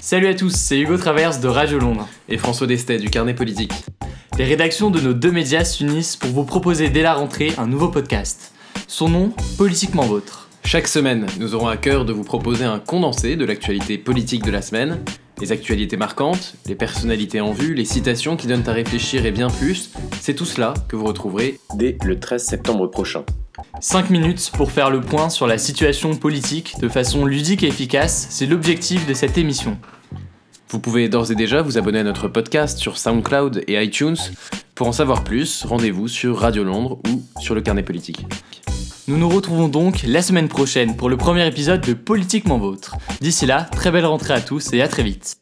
Salut à tous, c'est Hugo Traverse de Radio Londres. Et François Destet du Carnet Politique. Les rédactions de nos deux médias s'unissent pour vous proposer dès la rentrée un nouveau podcast. Son nom, Politiquement Vôtre. Chaque semaine, nous aurons à cœur de vous proposer un condensé de l'actualité politique de la semaine, les actualités marquantes, les personnalités en vue, les citations qui donnent à réfléchir et bien plus. C'est tout cela que vous retrouverez dès le 13 septembre prochain. 5 minutes pour faire le point sur la situation politique de façon ludique et efficace, c'est l'objectif de cette émission. Vous pouvez d'ores et déjà vous abonner à notre podcast sur SoundCloud et iTunes. Pour en savoir plus, rendez-vous sur Radio Londres ou sur le carnet politique. Nous nous retrouvons donc la semaine prochaine pour le premier épisode de Politiquement Vôtre. D'ici là, très belle rentrée à tous et à très vite.